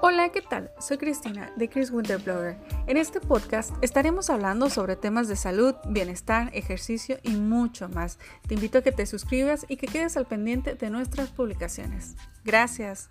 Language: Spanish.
Hola, ¿qué tal? Soy Cristina de Chris Winter Blogger. En este podcast estaremos hablando sobre temas de salud, bienestar, ejercicio y mucho más. Te invito a que te suscribas y que quedes al pendiente de nuestras publicaciones. Gracias.